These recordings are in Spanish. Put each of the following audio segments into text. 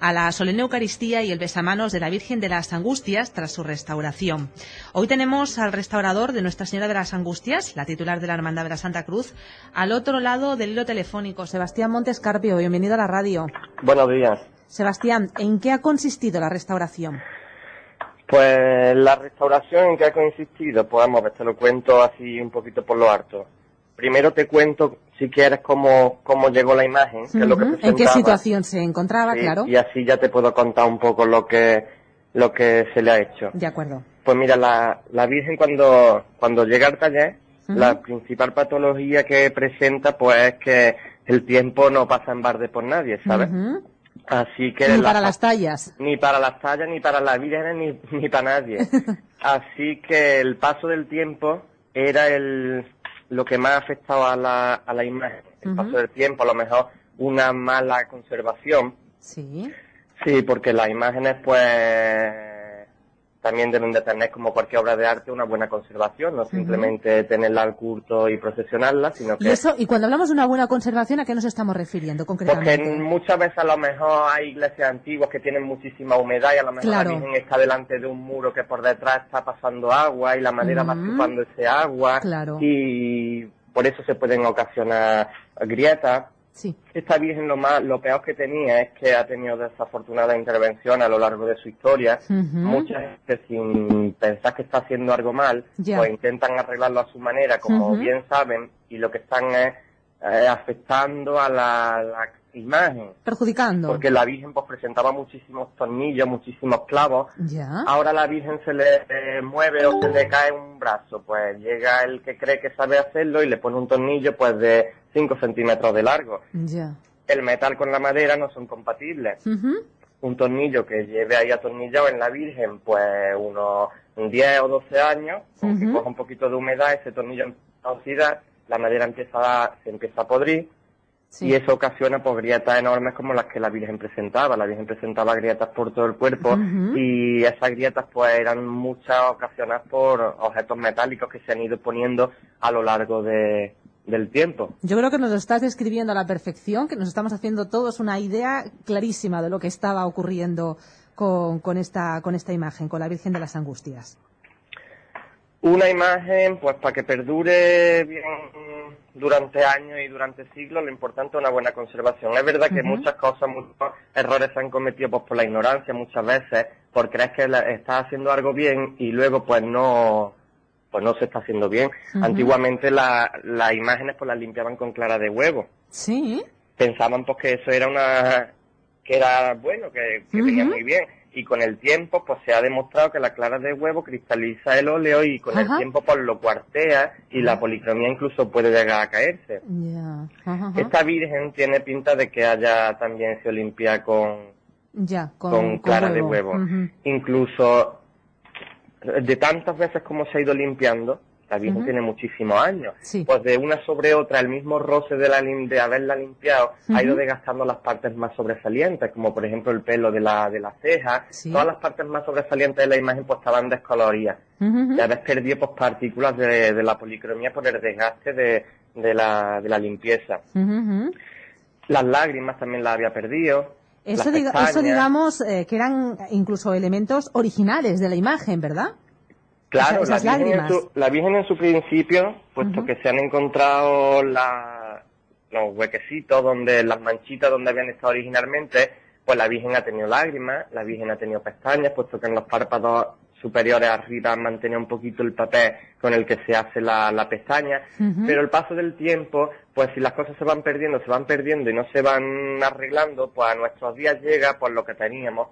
a la solemne Eucaristía y el besamanos de la Virgen de las Angustias tras su restauración. Hoy tenemos al restaurador de Nuestra Señora de las Angustias, la titular de la Hermandad de la Santa Cruz, al otro lado del hilo telefónico. Sebastián Montes Carpio, bienvenido a la radio. Buenos días. Sebastián, ¿en qué ha consistido la restauración? Pues la restauración en qué ha consistido, pues vamos, te lo cuento así un poquito por lo harto. Primero te cuento, si quieres, cómo, cómo llegó la imagen, que es lo que ¿En qué situación se encontraba, claro? Y así ya te puedo contar un poco lo que, lo que se le ha hecho. De acuerdo. Pues mira, la, la Virgen cuando, cuando llega al taller, la principal patología que presenta, pues es que el tiempo no pasa en barde por nadie, ¿sabes? Así que ni para las tallas. Ni para las tallas, ni para la vida, ni, ni para nadie. Así que el paso del tiempo era el, lo que más afectaba a la, a la imagen. El paso del tiempo, a lo mejor una mala conservación. Sí. Sí, porque las imágenes, pues, también deben de tener, como cualquier obra de arte, una buena conservación, no simplemente tenerla al culto y procesionarla, sino que... ¿Y, eso, y cuando hablamos de una buena conservación, ¿a qué nos estamos refiriendo concretamente? Porque muchas veces a lo mejor hay iglesias antiguas que tienen muchísima humedad y a lo mejor la Virgen está delante de un muro que por detrás está pasando agua y la madera va chupando ese agua y por eso se pueden ocasionar grietas. Esta Virgen lo más, lo peor que tenía es que ha tenido desafortunada intervención a lo largo de su historia. Muchas veces sin pensar que está haciendo algo mal, pues intentan arreglarlo a su manera, como bien saben, y lo que están es eh, afectando a la, imagen. Perjudicando. Porque la Virgen pues presentaba muchísimos tornillos, muchísimos clavos. Ahora la Virgen se le eh, mueve o se le cae un brazo, pues llega el que cree que sabe hacerlo y le pone un tornillo pues de 5 centímetros de largo. Ya. El metal con la madera no son compatibles. Un tornillo que lleve ahí atornillado en la Virgen, pues unos 10 o 12 años, que coja un poquito de humedad, ese tornillo oxidar, la madera empieza a, se empieza a podrir, y eso ocasiona pues grietas enormes como las que la Virgen presentaba. La Virgen presentaba grietas por todo el cuerpo y esas grietas pues eran muchas ocasionadas por objetos metálicos que se han ido poniendo a lo largo de, del tiempo. Yo creo que nos lo estás describiendo a la perfección, que nos estamos haciendo todos una idea clarísima de lo que estaba ocurriendo con, con, esta, con esta imagen, con la Virgen de las Angustias. Una imagen, pues para que perdure bien durante años y durante siglos, lo importante es una buena conservación. Es verdad que muchas cosas, muchos errores se han cometido pues, por la ignorancia muchas veces, por creer que estás haciendo algo bien y luego pues no pues no se está haciendo bien. Antiguamente las imágenes pues las limpiaban con clara de huevo. Sí. Pensaban pues que eso era una que era bueno, que, venía muy bien. Y con el tiempo pues se ha demostrado que la clara de huevo cristaliza el óleo y con el tiempo pues lo cuartea y la policromía incluso puede llegar a caerse. Esta virgen tiene pinta de que haya también sido limpia con, ya, con, clara de huevo. Incluso de tantas veces como se ha ido limpiando, Virgen tiene muchísimos años, pues de una sobre otra, el mismo roce de, la, de haberla limpiado ha ido desgastando las partes más sobresalientes, como por ejemplo el pelo de la, de la ceja, todas las partes más sobresalientes de la imagen pues estaban descoloridas. Ya habéis perdido pues, partículas de, de, la policromía por el desgaste de, de, la, de la limpieza. Las lágrimas también las había perdido. Eso, eso digamos eh, que eran incluso elementos originales de la imagen, ¿verdad? Claro, la, virgen en su, la, Virgen en su, principio, puesto que se han encontrado la, los huequecitos, donde las manchitas donde habían estado originalmente, pues la Virgen ha tenido lágrimas, la Virgen ha tenido pestañas, puesto que en los párpados superiores arriba mantenía un poquito el papel con el que se hace la, la pestaña, pero el paso del tiempo, pues si las cosas se van perdiendo, se van perdiendo y no se van arreglando, pues a nuestros días llega por lo que teníamos.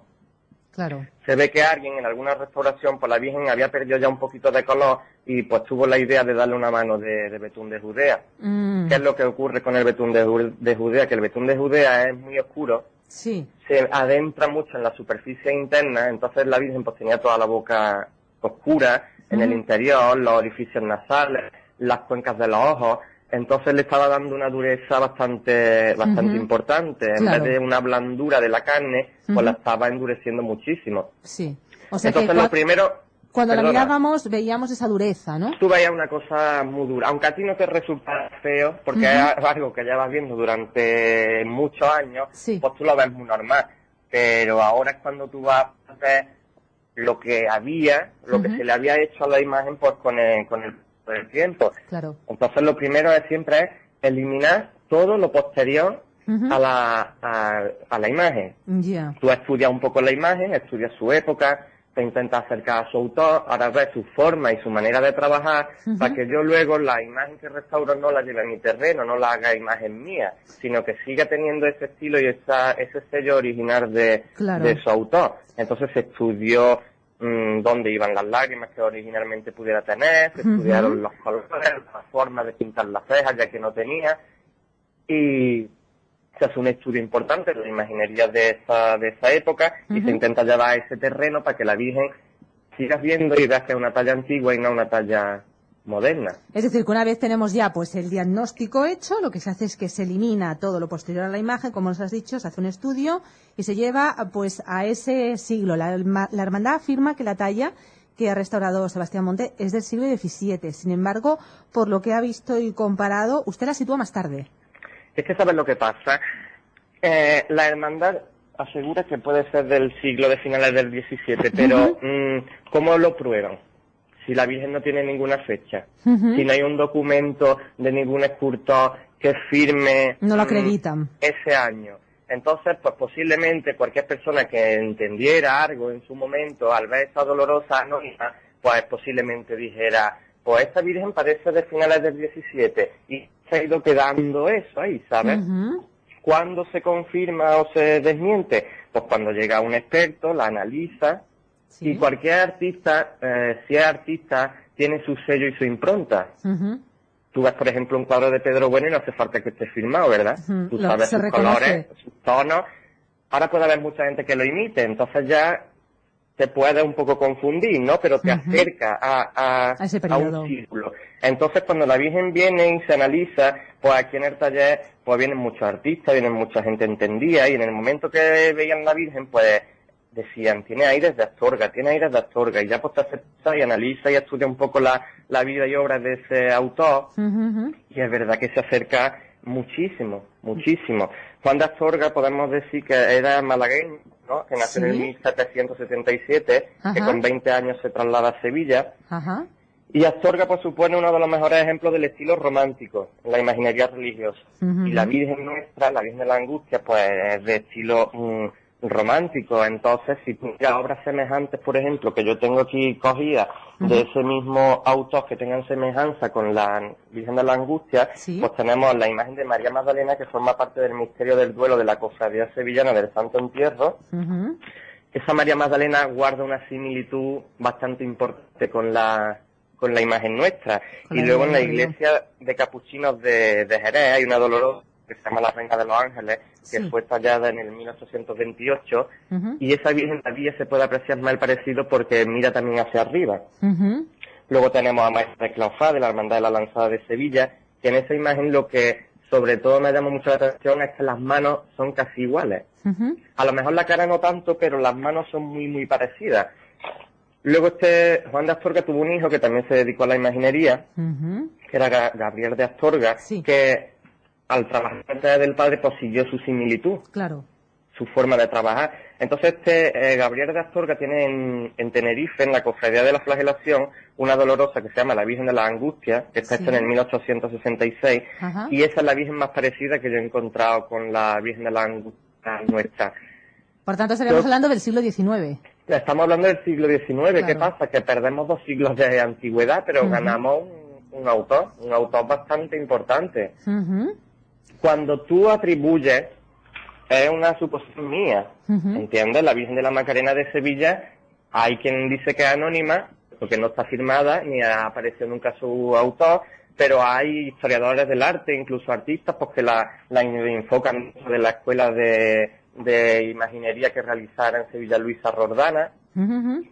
Claro. Se ve que alguien en alguna restauración, por la Virgen había perdido ya un poquito de color y pues tuvo la idea de darle una mano de, betún de Judea. Mm. ¿Qué es lo que ocurre con el betún de, de Judea? Que el betún de Judea es muy oscuro, Sí. se adentra mucho en la superficie interna, entonces la Virgen pues tenía toda la boca oscura en el interior, los orificios nasales, las cuencas de los ojos, entonces le estaba dando una dureza bastante bastante importante, en vez de una blandura de la carne, pues la estaba endureciendo muchísimo. Sí. entonces lo primero cuando la mirábamos veíamos esa dureza, ¿no? Tú veías una cosa muy dura, aunque a ti no te resulta feo, porque es algo que llevas viendo durante muchos años, pues tú lo ves muy normal. pero ahora es cuando tú vas a ver lo que había, lo que se le había hecho a la imagen pues con el, con el, tiempo. Claro. Entonces lo primero es siempre es eliminar todo lo posterior a, la, a, la imagen. Tú estudias un poco la imagen, estudias su época, te intentas acercar a su autor, ahora ves su forma y su manera de trabajar, para que yo luego la imagen que restauro no la lleve a mi terreno, no la haga imagen mía, sino que siga teniendo ese estilo y esa, ese sello original de, de su autor. Entonces se estudió mm, dónde iban las lágrimas que originalmente pudiera tener, se estudiaron los colores, la forma de pintar las cejas ya que no tenía, y se hace un estudio importante de la imaginería de esa, de esa época y se intenta llevar a ese terreno para que la Virgen siga viendo y vea que es una talla antigua y no una talla moderna. Es decir, que una vez tenemos ya pues el diagnóstico hecho, lo que se hace es que se elimina todo lo posterior a la imagen, como nos has dicho, se hace un estudio y se lleva pues a ese siglo. La, la hermandad afirma que la talla que ha restaurado Sebastián Monte es del siglo XVII. Sin embargo, por lo que ha visto y comparado, usted la sitúa más tarde. Es que sabes lo que pasa. Eh, la hermandad asegura que puede ser del siglo de finales del XVII, pero mm, ¿cómo lo prueban? Si la Virgen no tiene ninguna fecha, si no hay un documento de ningún escultor que firme no lo mm, acreditan. ese año. Entonces, pues posiblemente cualquier persona que entendiera algo en su momento al ver esa dolorosa anónima, pues posiblemente dijera, pues esta Virgen parece de finales del 17 y se ha ido quedando eso ahí, ¿sabes? ¿Cuándo se confirma o se desmiente? Pues cuando llega un experto, la analiza y cualquier artista, eh, si es artista, tiene su sello y su impronta. Tú ves, por ejemplo, un cuadro de Pedro Bueno y no hace falta que esté firmado, ¿verdad? Tú sabes sus colores, sus tonos. Ahora puede haber mucha gente que lo imite, entonces ya te puede un poco confundir, ¿no? Pero te acerca a, a, un círculo. Entonces, cuando la Virgen viene y se analiza, pues aquí en el taller, pues vienen muchos artistas, vienen mucha gente entendida, y en el momento que veían la Virgen, pues decían, tiene aires de Astorga, tiene aires de Astorga, y ya pues te acepta y analiza y estudia un poco la, la vida y obra de ese autor, y es verdad que se acerca muchísimo, muchísimo. Juan de Astorga podemos decir que era malagueño, que nació en 1777, que con 20 años se traslada a Sevilla. Y Astorga pues supone uno de los mejores ejemplos del estilo romántico en la imaginería religiosa. Y la Virgen nuestra, la Virgen de la Angustia, pues es de estilo mm, romántico. Entonces, si tú obras semejantes, por ejemplo, que yo tengo aquí cogidas de ese mismo autor que tengan semejanza con la Virgen de la Angustia, pues tenemos la imagen de María Magdalena que forma parte del misterio del duelo de la cofradía sevillana del Santo Entierro. Esa María Magdalena guarda una similitud bastante importante con la con la imagen nuestra. y luego en la iglesia de capuchinos de, de Jerez hay una dolorosa que se llama la Reina de los Ángeles, que fue tallada en el 1828, y esa Virgen todavía se puede apreciar mal parecido porque mira también hacia arriba. Luego tenemos a Maestra de Claufá, de la Hermandad de la Lanzada de Sevilla, que en esa imagen lo que sobre todo me llama mucho la atención es que las manos son casi iguales. A lo mejor la cara no tanto, pero las manos son muy, muy parecidas. Luego este Juan de Astorga tuvo un hijo que también se dedicó a la imaginería, que era Gabriel de Astorga, que al trabajar del padre, pues siguió su similitud. Claro. Su forma de trabajar. Entonces, este eh, Gabriel de Astorga tiene en, Tenerife, en la cofradía de la flagelación, una dolorosa que se llama la Virgen de la Angustia, que está hecha en el 1866, y esa es la Virgen más parecida que yo he encontrado con la Virgen de la Angustia nuestra. Por tanto, estaríamos hablando del siglo XIX. Estamos hablando del siglo XIX. ¿Qué pasa? Que perdemos dos siglos de antigüedad, pero ganamos un, autor, un autor bastante importante cuando tú atribuyes, es una suposición mía, ¿entiendes? La Virgen de la Macarena de Sevilla, hay quien dice que es anónima, porque no está firmada, ni ha aparecido nunca su autor, pero hay historiadores del arte, incluso artistas, porque pues la, la enfocan de la escuela de, de imaginería que realizara en Sevilla Luisa Rordana,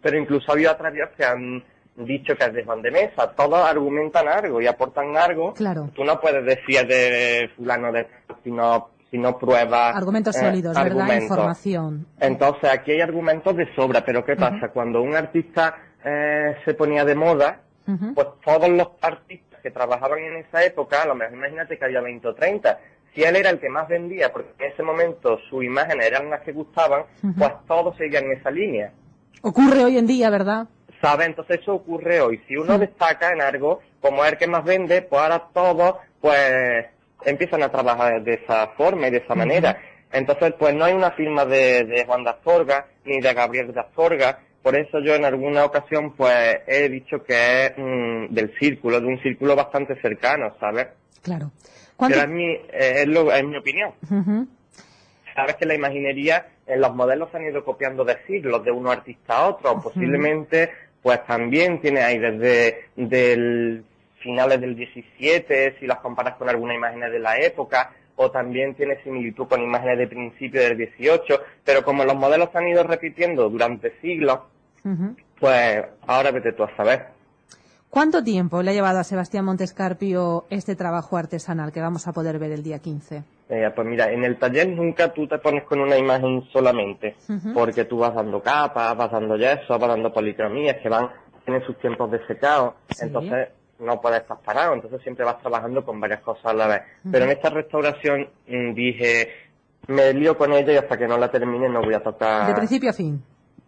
pero incluso ha habido otras que han dicho que es de Juan de Mesa, todos argumentan algo y aportan algo. Claro. Tú no puedes decir de fulano de si no, si no pruebas. Argumentos eh, sólidos, ¿verdad? Información. Entonces aquí hay argumentos de sobra, pero ¿qué pasa? Cuando un artista eh, se ponía de moda, pues todos los artistas que trabajaban en esa época, a lo mejor imagínate que había 20 o 30, si él era el que más vendía, porque en ese momento sus imágenes eran las que gustaban, pues todos seguían en esa línea. Ocurre hoy en día, ¿verdad? ¿Sabe? Entonces eso ocurre hoy. Si uno destaca en algo, como es el que más vende, pues ahora todos, pues, empiezan a trabajar de esa forma y de esa manera. Entonces, pues no hay una firma de, de Juan de Astorga ni de Gabriel de Astorga. Por eso yo en alguna ocasión, pues, he dicho que es mm, del círculo, de un círculo bastante cercano, ¿sabes? Claro. Pero es mi, eh, es, lo, es mi opinión. Sabes que la imaginería en los modelos se han ido copiando de siglos, de uno artista a otro. Posiblemente, pues también tiene ahí desde del finales del 17, si las comparas con algunas imágenes de la época, o también tiene similitud con imágenes de principio del 18, pero como los modelos se han ido repitiendo durante siglos, pues ahora vete tú a saber. ¿Cuánto tiempo le ha llevado a Sebastián Montescarpio este trabajo artesanal que vamos a poder ver el día 15? Eh, pues mira, en el taller nunca tú te pones con una imagen solamente, porque tú vas dando capas, vas dando yeso, vas dando policromías que van, tienen sus tiempos de secado, entonces no puedes estar parado, entonces siempre vas trabajando con varias cosas a la vez. Pero en esta restauración mm, dije, me lío con ella y hasta que no la termine no voy a tocar. De principio a fin.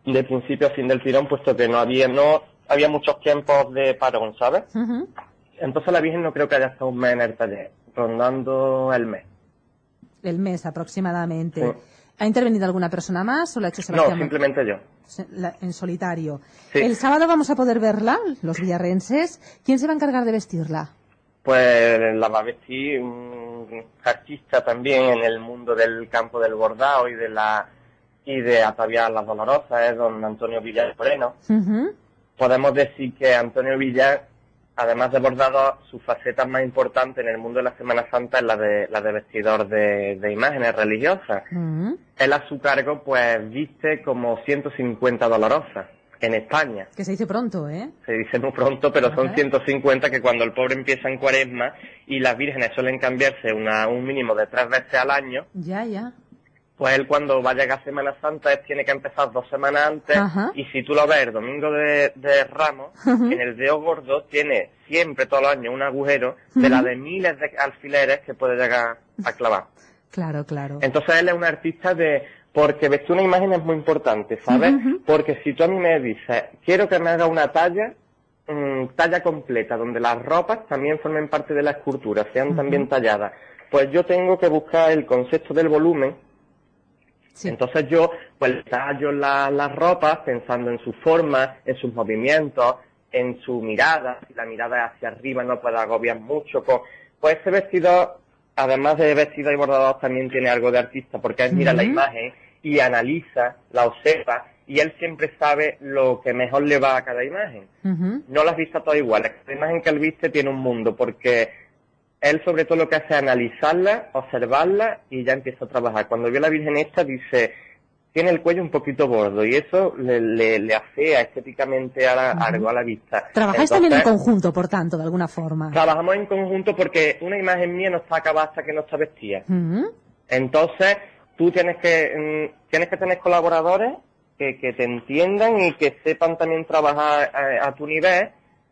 De principio a fin del tirón, puesto que no había, no, había muchos tiempos de parón, ¿sabes? Entonces la Virgen no creo que haya estado un mes en el taller, rondando el mes. El mes aproximadamente. ¿Ha intervenido alguna persona más o la ha hecho Sebastián? No, simplemente yo. en solitario. El sábado vamos a poder verla, los villarrenses. ¿Quién se va a encargar de vestirla? Pues la va a vestir un artista también en el mundo del campo del bordado y de la y de ataviar las dolorosas, es don Antonio Villar Moreno podemos decir que Antonio Villar, además de bordado, su faceta más importante en el mundo de la Semana Santa es la de, la de vestidor de, imágenes religiosas. Mm. Él a su cargo, pues, viste como 150 dolorosas en España. Que se dice pronto, ¿eh? Se dice muy pronto, pero son 150 que cuando el pobre empieza en cuaresma y las vírgenes suelen cambiarse una, un mínimo de tres veces al año. Ya, ya pues él cuando va a llegar Semana Santa él tiene que empezar dos semanas antes y si tú lo ves el domingo de, Ramos, en el dedo gordo tiene siempre todos los años un agujero de la de miles de alfileres que puede llegar a clavar. Claro, claro. Entonces él es un artista de... Porque vestir una imagen es muy importante, ¿sabes? Porque si tú a mí me dices, quiero que me haga una talla, mm, talla completa, donde las ropas también formen parte de la escultura, sean también talladas, pues yo tengo que buscar el concepto del volumen, entonces yo pues tallo las ropas pensando en su forma, en sus movimientos, en su mirada, si la mirada es hacia arriba no puede agobiar mucho. Pues, pues ese vestido, además de vestido y bordado, también tiene algo de artista, porque él mira la imagen y analiza, la observa, y él siempre sabe lo que mejor le va a cada imagen. No las vista todas iguales. Cada imagen que él viste tiene un mundo, porque él sobre todo lo que hace es analizarla, observarla y ya empieza a trabajar. Cuando vio a la Virgen esta dice, tiene el cuello un poquito gordo y eso le, le, afea estéticamente a la, a la vista. ¿Trabajáis también en conjunto, por tanto, de alguna forma? Trabajamos en conjunto porque una imagen mía no está acabada hasta que no está vestida. Entonces, tú tienes que, mm, tienes que tener colaboradores que, que te entiendan y que sepan también trabajar a, eh, a tu nivel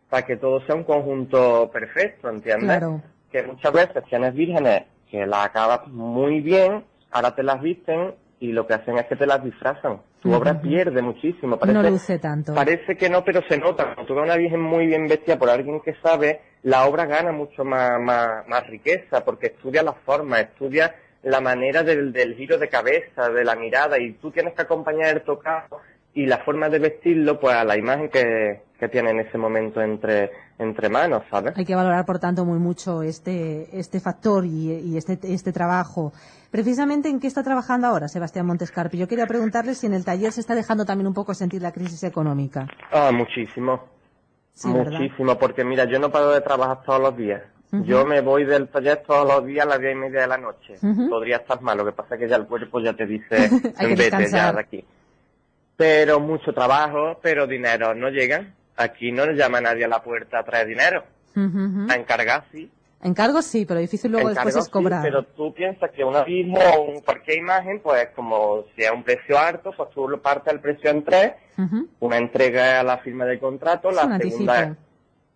para que todo sea un conjunto perfecto, ¿entiendes? Claro que muchas veces tienes vírgenes que las acabas muy bien, ahora te las visten y lo que hacen es que te las disfrazan. Tu obra pierde muchísimo. Parece, no luce tanto. Parece que no, pero se nota. Cuando tú ves una virgen muy bien vestida por alguien que sabe, la obra gana mucho más, más, riqueza, porque estudia la forma, estudia la manera del, del giro de cabeza, de la mirada, y tú tienes que acompañar el tocado y la forma de vestirlo pues a la imagen que, que tiene en ese momento entre, entre manos, ¿sabes? Hay que valorar, por tanto, muy mucho este, este factor y, y este, este trabajo. Precisamente, ¿en qué está trabajando ahora Sebastián Montescarpi? Yo quería preguntarle si en el taller se está dejando también un poco sentir la crisis económica. Ah, muchísimo. muchísimo, porque mira, yo no paro de trabajar todos los días. Yo me voy del taller todos los días a las diez y media de la noche. Podría estar mal, lo que pasa es que ya el cuerpo ya te dice, vete ya de aquí pero mucho trabajo, pero dinero no llegan. Aquí no nos llama nadie a la puerta a traer dinero. A encargar sí. Encargo sí, pero difícil luego después es cobrar. pero tú piensas que una misma o cualquier imagen, pues como si es un precio alto, pues tú lo partes el precio en tres, una entrega a la firma de contrato, la segunda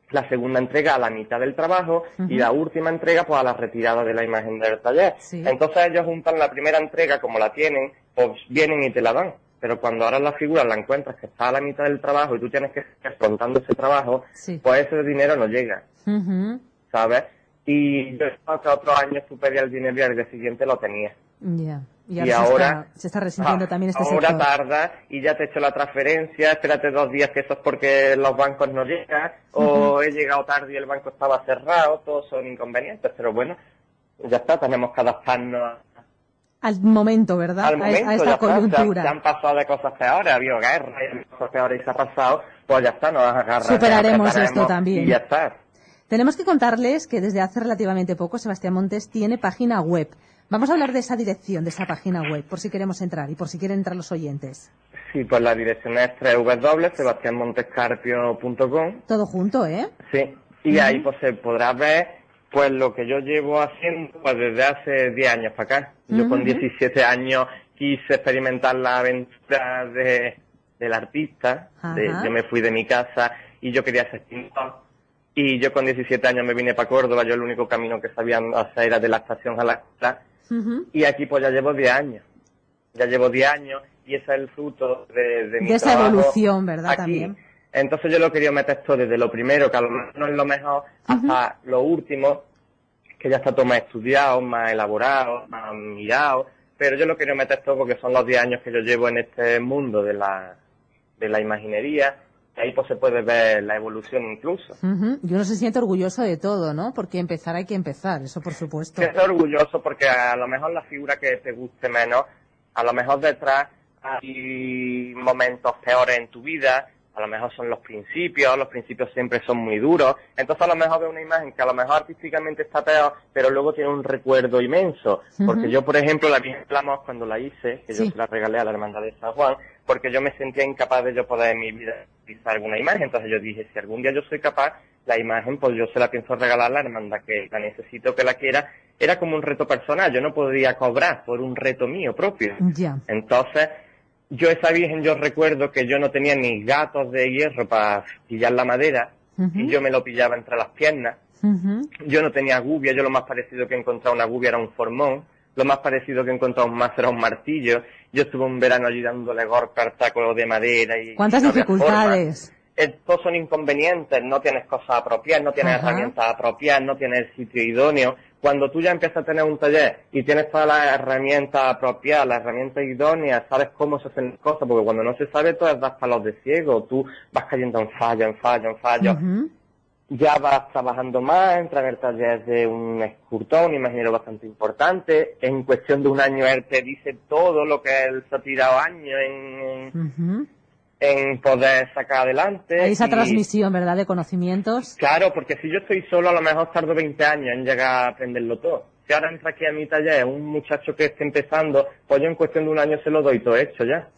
la segunda entrega a la mitad del trabajo y la última entrega pues a la retirada de la imagen del taller. Entonces ellos juntan la primera entrega como la tienen, pues vienen y te la dan. Pero cuando ahora la figura la encuentras que está a la mitad del trabajo y tú tienes que estar contando ese trabajo, pues ese dinero no llega. ¿Sabes? Y yo hasta otros años tú pedías el dinero y al día siguiente lo tenías. Ya. Y ahora, se, está, resintiendo también este Ahora tarda y ya te he hecho la transferencia, espérate dos días que eso es porque los bancos no llegan, o he llegado tarde y el banco estaba cerrado, todos son inconvenientes, pero bueno, ya está, tenemos que adaptarnos al momento, ¿verdad? Al momento, a, esta coyuntura. Se, han pasado de cosas peores, ha habido guerra y cosas peores y se ha pasado, pues ya está, nos agarramos. Superaremos esto también. Y ya está. Tenemos que contarles que desde hace relativamente poco Sebastián Montes tiene página web. Vamos a hablar de esa dirección, de esa página web, por si queremos entrar y por si quieren entrar los oyentes. Sí, pues la dirección es www.sebastianmontescarpio.com. Todo junto, ¿eh? Sí, y ahí pues se podrá ver pues lo que yo llevo haciendo pues, desde hace 10 años para acá. Yo con 17 años quise experimentar la aventura de, del artista. yo me fui de mi casa y yo quería ser pintor. Y yo con 17 años me vine para Córdoba. Yo el único camino que sabía hacer era de la estación a la casa y aquí pues ya llevo 10 años. Ya llevo 10 años y ese es el fruto de, de mi De esa evolución, ¿verdad? También. Entonces yo lo quería meter todo desde lo primero, que a lo mejor no es lo mejor, hasta lo último, que ya está todo más estudiado, más elaborado, más mirado. Pero yo lo quería meter todo porque son los 10 años que yo llevo en este mundo de la, de la imaginería ahí pues se puede ver la evolución incluso. Y uno se siente orgulloso de todo, ¿no? Porque empezar hay que empezar, eso por supuesto. Siento orgulloso porque a lo mejor la figura que te guste menos, a lo mejor detrás hay momentos peores en tu vida, a lo mejor son los principios, los principios siempre son muy duros, entonces a lo mejor ve una imagen que a lo mejor artísticamente está peor, pero luego tiene un recuerdo inmenso, porque yo por ejemplo la vi cuando la hice, que yo se la regalé a la hermandad de San Juan, porque yo me sentía incapaz de yo poder en mi vida utilizar alguna imagen, entonces yo dije, si algún día yo soy capaz, la imagen pues yo se la pienso regalar a la hermandad que la necesito que la quiera, era como un reto personal, yo no podía cobrar por un reto mío propio. Entonces, yo esa virgen yo recuerdo que yo no tenía ni gatos de hierro para pillar la madera y yo me lo pillaba entre las piernas. Yo no tenía gubia, yo lo más parecido que he encontrado una gubia era un formón, lo más parecido que he encontrado un más era un martillo. Yo estuve un verano allí dándole golpe al de madera y... ¿Cuántas dificultades? Estos son inconvenientes, no tienes cosas apropiadas, no tienes herramientas apropiadas, no tienes el sitio idóneo cuando tú ya empiezas a tener un taller y tienes todas las herramientas apropiadas, las herramientas idóneas, sabes cómo se hacen las cosas, porque cuando no se sabe, todas das palos de ciego, tú vas cayendo en fallo, en fallo, en fallo. Ya vas trabajando más, entras en el taller de un escultor, un imaginero bastante importante. En cuestión de un año él te dice todo lo que él se ha tirado años en, en poder sacar adelante. Hay esa transmisión, ¿verdad?, de conocimientos. Claro, porque si yo estoy solo, a lo mejor tardo 20 años en llegar a aprenderlo todo. Si ahora entra aquí a mi taller un muchacho que esté empezando, pues yo en cuestión de un año se lo doy todo hecho ya.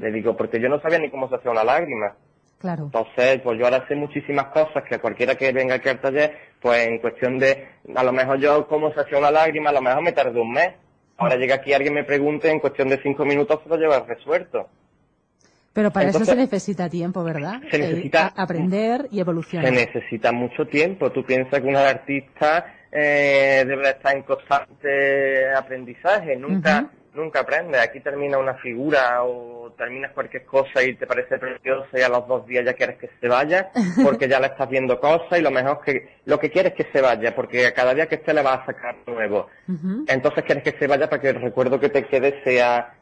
Le digo, porque yo no sabía ni cómo se hacía una lágrima. Claro. Entonces, pues yo ahora sé muchísimas cosas que cualquiera que venga aquí al taller, pues en cuestión de, a lo mejor yo cómo se hacía una lágrima, a lo mejor me tardé un mes. Ahora llega aquí alguien me pregunte, en cuestión de cinco minutos se lo lleva resuelto. Pero para eso se necesita tiempo, ¿verdad? Se necesita aprender y evolucionar. Se necesita mucho tiempo. Tú piensas que un artista eh, debe estar en constante aprendizaje. Nunca, nunca aprende. Aquí termina una figura o terminas cualquier cosa y te parece preciosa y a los dos días ya quieres que se vaya porque ya le estás viendo cosas y lo mejor que lo que quieres es que se vaya porque a cada día que esté le vas a sacar nuevo. Entonces quieres que se vaya para que el recuerdo que te quede sea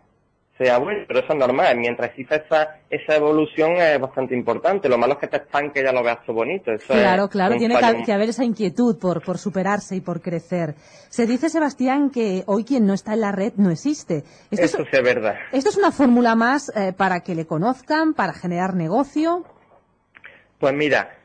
sea bueno, pero eso es normal. Mientras exista esa, esa evolución es bastante importante. Lo malo es que te estanque ya lo veas todo bonito. claro, claro, tiene que, haber esa inquietud por, por superarse y por crecer. Se dice, Sebastián, que hoy quien no está en la red no existe. Esto eso es, verdad. ¿Esto es una fórmula más eh, para que le conozcan, para generar negocio? Pues mira,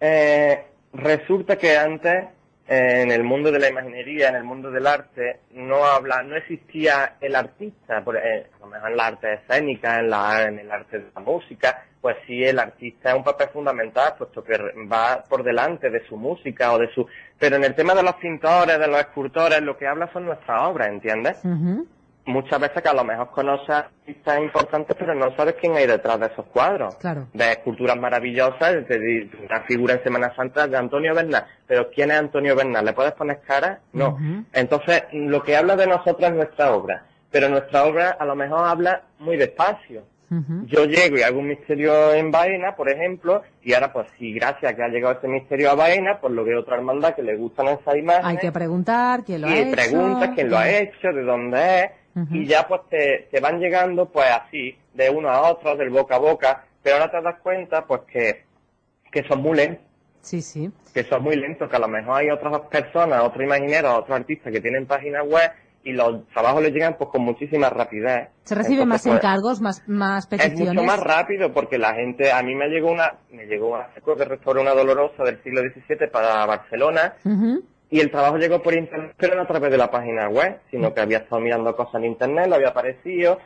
eh, resulta que antes en el mundo de la imaginería, en el mundo del arte, no habla, no existía el artista, por, eh, lo mejor en la arte escénica, en, la, en el arte de la música, pues sí, el artista es un papel fundamental, puesto que va por delante de su música o de su... Pero en el tema de los pintores, de los escultores, lo que habla son nuestras obras, ¿entiendes? Muchas veces que a lo mejor conoces artistas importantes, pero no sabes quién hay detrás de esos cuadros. Claro. De esculturas maravillosas, de, una figura en Semana Santa de Antonio Bernal. Pero ¿quién es Antonio Bernal? ¿Le puedes poner cara? No. Entonces, lo que habla de nosotros es nuestra obra. Pero nuestra obra a lo mejor habla muy despacio. Yo llego y hago un misterio en Baena, por ejemplo, y ahora pues si gracias a que ha llegado ese misterio a Baena, pues lo veo otra hermandad que le gustan esas imágenes. Hay que preguntar quién lo ha hecho. Y preguntas quién lo ha hecho, de dónde es, y ya pues te, te, van llegando pues así, de uno a otro, del boca a boca, pero ahora te das cuenta pues que, que son muy lentos. Sí, sí. Que son muy lentos, que a lo mejor hay otras personas, otros imagineros, otros artistas que tienen páginas web y los trabajos les llegan pues con muchísima rapidez. ¿Se reciben más pues, encargos, más, más peticiones? Es mucho más rápido porque la gente, a mí me llegó una, me llegó una, que restauró una dolorosa del siglo XVII para Barcelona y el trabajo llegó por internet, pero no a través de la página web, sino que había estado mirando cosas en internet, lo había aparecido,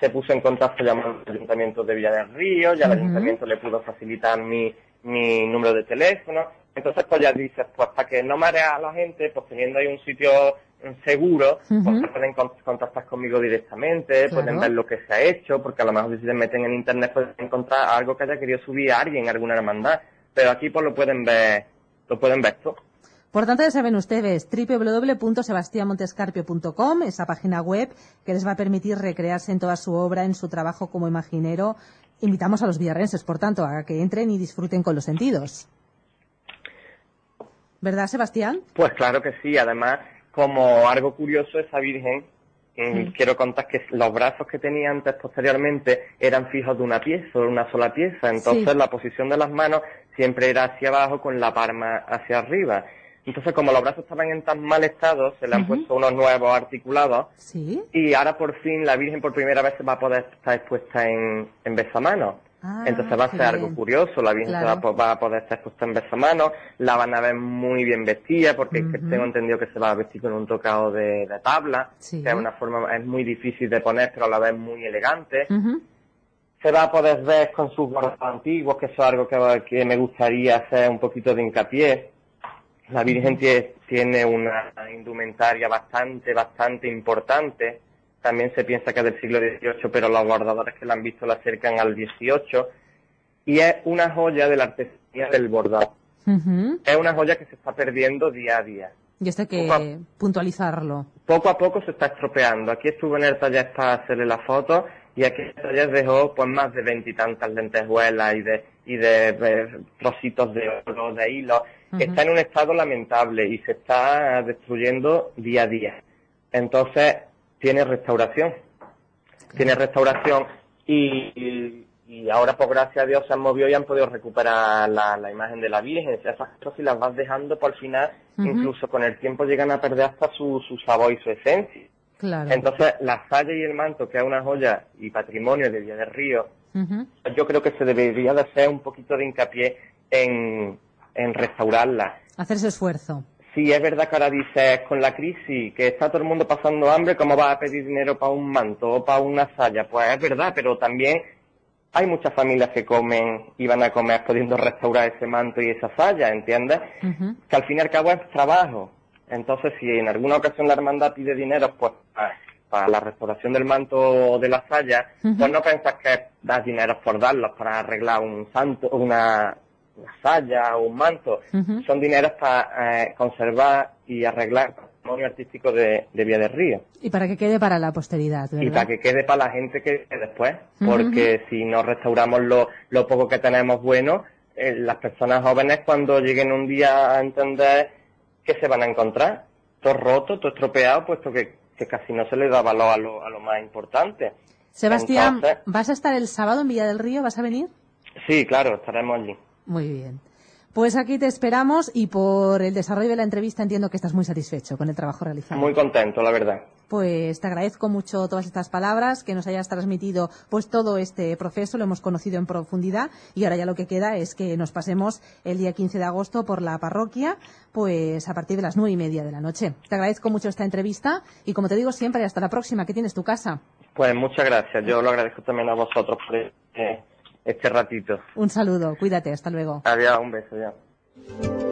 se puso en contacto llamando al ayuntamiento de Villa del Río, ya el ayuntamiento le pudo facilitar mi, mi número de teléfono. Entonces, pues ya dices, pues para que no marea a la gente, pues teniendo ahí un sitio seguro, pues pueden contactar conmigo directamente, pueden ver lo que se ha hecho, porque a lo mejor si se meten en internet pueden encontrar algo que haya querido subir a alguien, alguna hermandad. Pero aquí pues lo pueden ver, lo pueden ver todo. Por tanto, ya saben ustedes, www.sebastiamontescarpio.com, esa página web que les va a permitir recrearse en toda su obra, en su trabajo como imaginero. Invitamos a los villarrenses, por tanto, a que entren y disfruten con los sentidos. ¿Verdad, Sebastián? Pues claro que sí. Además, como algo curioso, esa Virgen, mm. quiero contar que los brazos que tenía antes posteriormente eran fijos de una pieza, de una sola pieza. Entonces, la posición de las manos siempre era hacia abajo con la palma hacia arriba. Entonces, como los brazos estaban en tan mal estado, se le han puesto unos nuevos articulados. ¿Sí? Y ahora por fin la Virgen por primera vez va a poder estar expuesta en, en besamanos. Ah, Entonces va a ser algo curioso, la Virgen va, a poder estar expuesta en besamanos, la van a ver muy bien vestida, porque tengo entendido que se va a vestir con un tocado de, tabla, que es una forma, es muy difícil de poner, pero a la vez muy elegante. Se va a poder ver con sus bordados antiguos, que eso es algo que, que me gustaría hacer un poquito de hincapié la Virgen tiene una indumentaria bastante, bastante importante. También se piensa que es del siglo XVIII, pero los bordadores que la han visto la acercan al XVIII. Y es una joya de la artesanía del bordado. Es una joya que se está perdiendo día a día. Y esto hay que puntualizarlo. Poco a poco se está estropeando. Aquí estuvo en el taller para hacerle la foto y aquí el taller dejó pues más de veintitantas lentejuelas y de, y de, trocitos de oro, de hilo está en un estado lamentable y se está destruyendo día a día. Entonces, tiene restauración. Tiene restauración y, y, ahora, por gracias a Dios, se han movido y han podido recuperar la, imagen de la Virgen. Esas cosas, si las vas dejando, por final, incluso con el tiempo llegan a perder hasta su, su sabor y su esencia. Claro. Entonces, la saya y el manto, que es una joya y patrimonio de Villa del Río, yo creo que se debería de hacer un poquito de hincapié en, en restaurarla. Hacer ese esfuerzo. Sí, es verdad que ahora dices, con la crisis, que está todo el mundo pasando hambre, ¿cómo va a pedir dinero para un manto o para una saya? Pues es verdad, pero también hay muchas familias que comen y van a comer pudiendo restaurar ese manto y esa saya, ¿entiendes? Que al fin y al cabo es trabajo. Entonces, si en alguna ocasión la hermandad pide dinero, pues para la restauración del manto o de la saya, pues no pensas que das dinero por darlos para arreglar un santo, una, una saya o un manto, son dineros para eh, conservar y arreglar el patrimonio artístico de, de Vía del Río. Y para que quede para la posteridad, ¿verdad? Y para que quede para la gente que después, porque si no restauramos lo, lo poco que tenemos bueno, eh, las personas jóvenes cuando lleguen un día a entender que se van a encontrar, todo roto, todo estropeado, puesto que, que casi no se le da valor a lo, a lo más importante. Sebastián, ¿vas a estar el sábado en Villa del Río? ¿Vas a venir? Sí, claro, estaremos allí. Muy bien. Pues aquí te esperamos y por el desarrollo de la entrevista entiendo que estás muy satisfecho con el trabajo realizado. Muy contento, la verdad. Pues te agradezco mucho todas estas palabras, que nos hayas transmitido pues todo este proceso, lo hemos conocido en profundidad y ahora ya lo que queda es que nos pasemos el día 15 de agosto por la parroquia, pues a partir de las nueve y media de la noche. Te agradezco mucho esta entrevista y como te digo siempre, hasta la próxima, que tienes tu casa. Pues muchas gracias, yo lo agradezco también a vosotros por este ratito. Un saludo, cuídate, hasta luego. Adiós, un beso ya.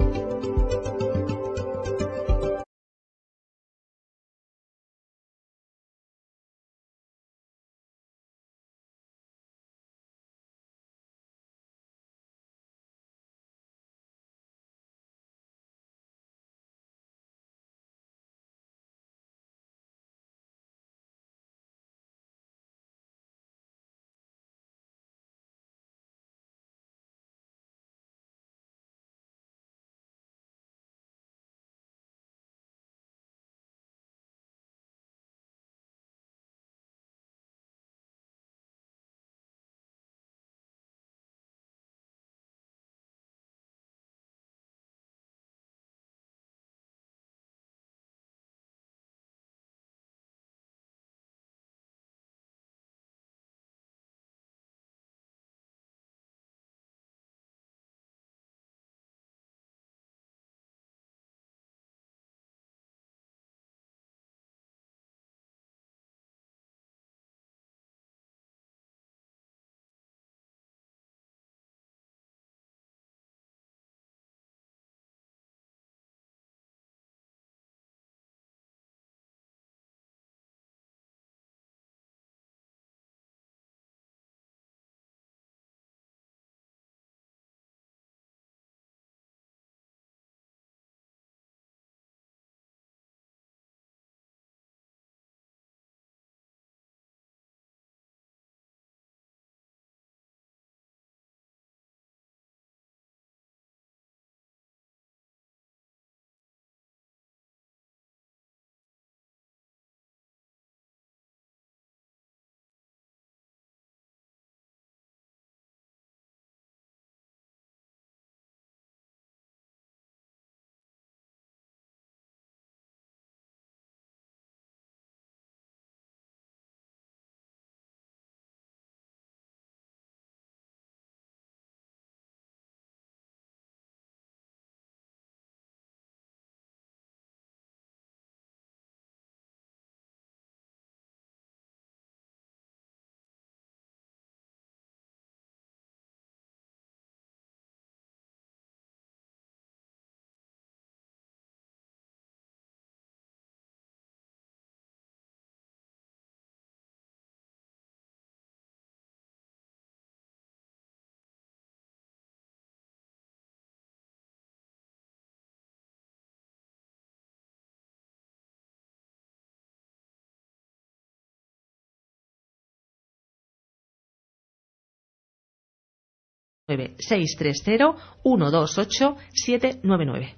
630 128 799.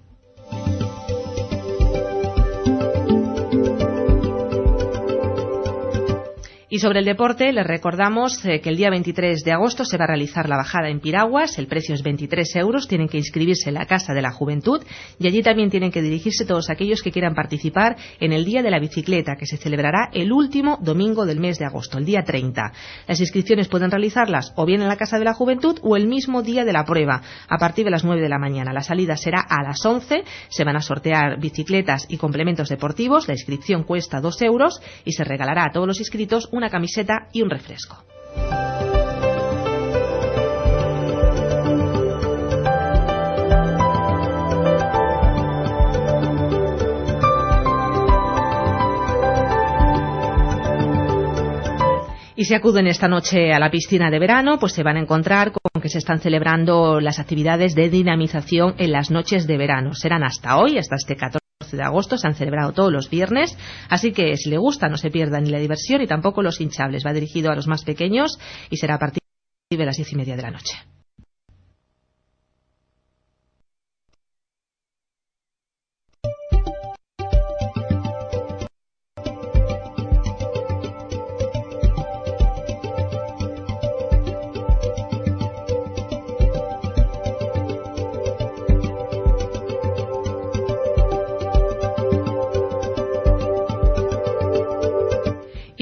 Y sobre el deporte, les recordamos eh, que el día 23 de agosto se va a realizar la bajada en Piraguas. El precio es 23 euros. Tienen que inscribirse en la Casa de la Juventud y allí también tienen que dirigirse todos aquellos que quieran participar en el Día de la Bicicleta, que se celebrará el último domingo del mes de agosto, el día 30. Las inscripciones pueden realizarlas o bien en la Casa de la Juventud o el mismo día de la prueba, a partir de las 9 de la mañana. La salida será a las 11. Se van a sortear bicicletas y complementos deportivos. La inscripción cuesta 2 euros y se regalará a todos los inscritos una camiseta y un refresco. Y si acuden esta noche a la piscina de verano, pues se van a encontrar con que se están celebrando las actividades de dinamización en las noches de verano. Serán hasta hoy, hasta este 14 de agosto, se han celebrado todos los viernes, así que si le gusta no se pierda ni la diversión y tampoco los hinchables. Va dirigido a los más pequeños y será a partir de las diez y media de la noche.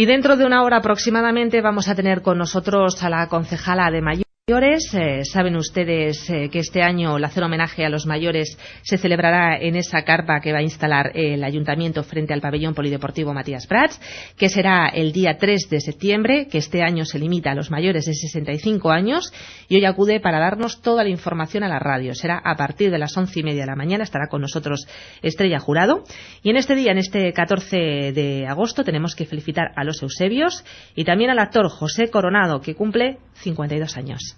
Y dentro de una hora aproximadamente vamos a tener con nosotros a la concejala de Mayor eh, saben ustedes eh, que este año el hacer homenaje a los mayores se celebrará en esa carpa que va a instalar el ayuntamiento frente al pabellón polideportivo Matías Prats, que será el día 3 de septiembre, que este año se limita a los mayores de 65 años y hoy acude para darnos toda la información a la radio. Será a partir de las once y media de la mañana, estará con nosotros Estrella Jurado. Y en este día, en este 14 de agosto, tenemos que felicitar a los Eusebios y también al actor José Coronado, que cumple 52 años.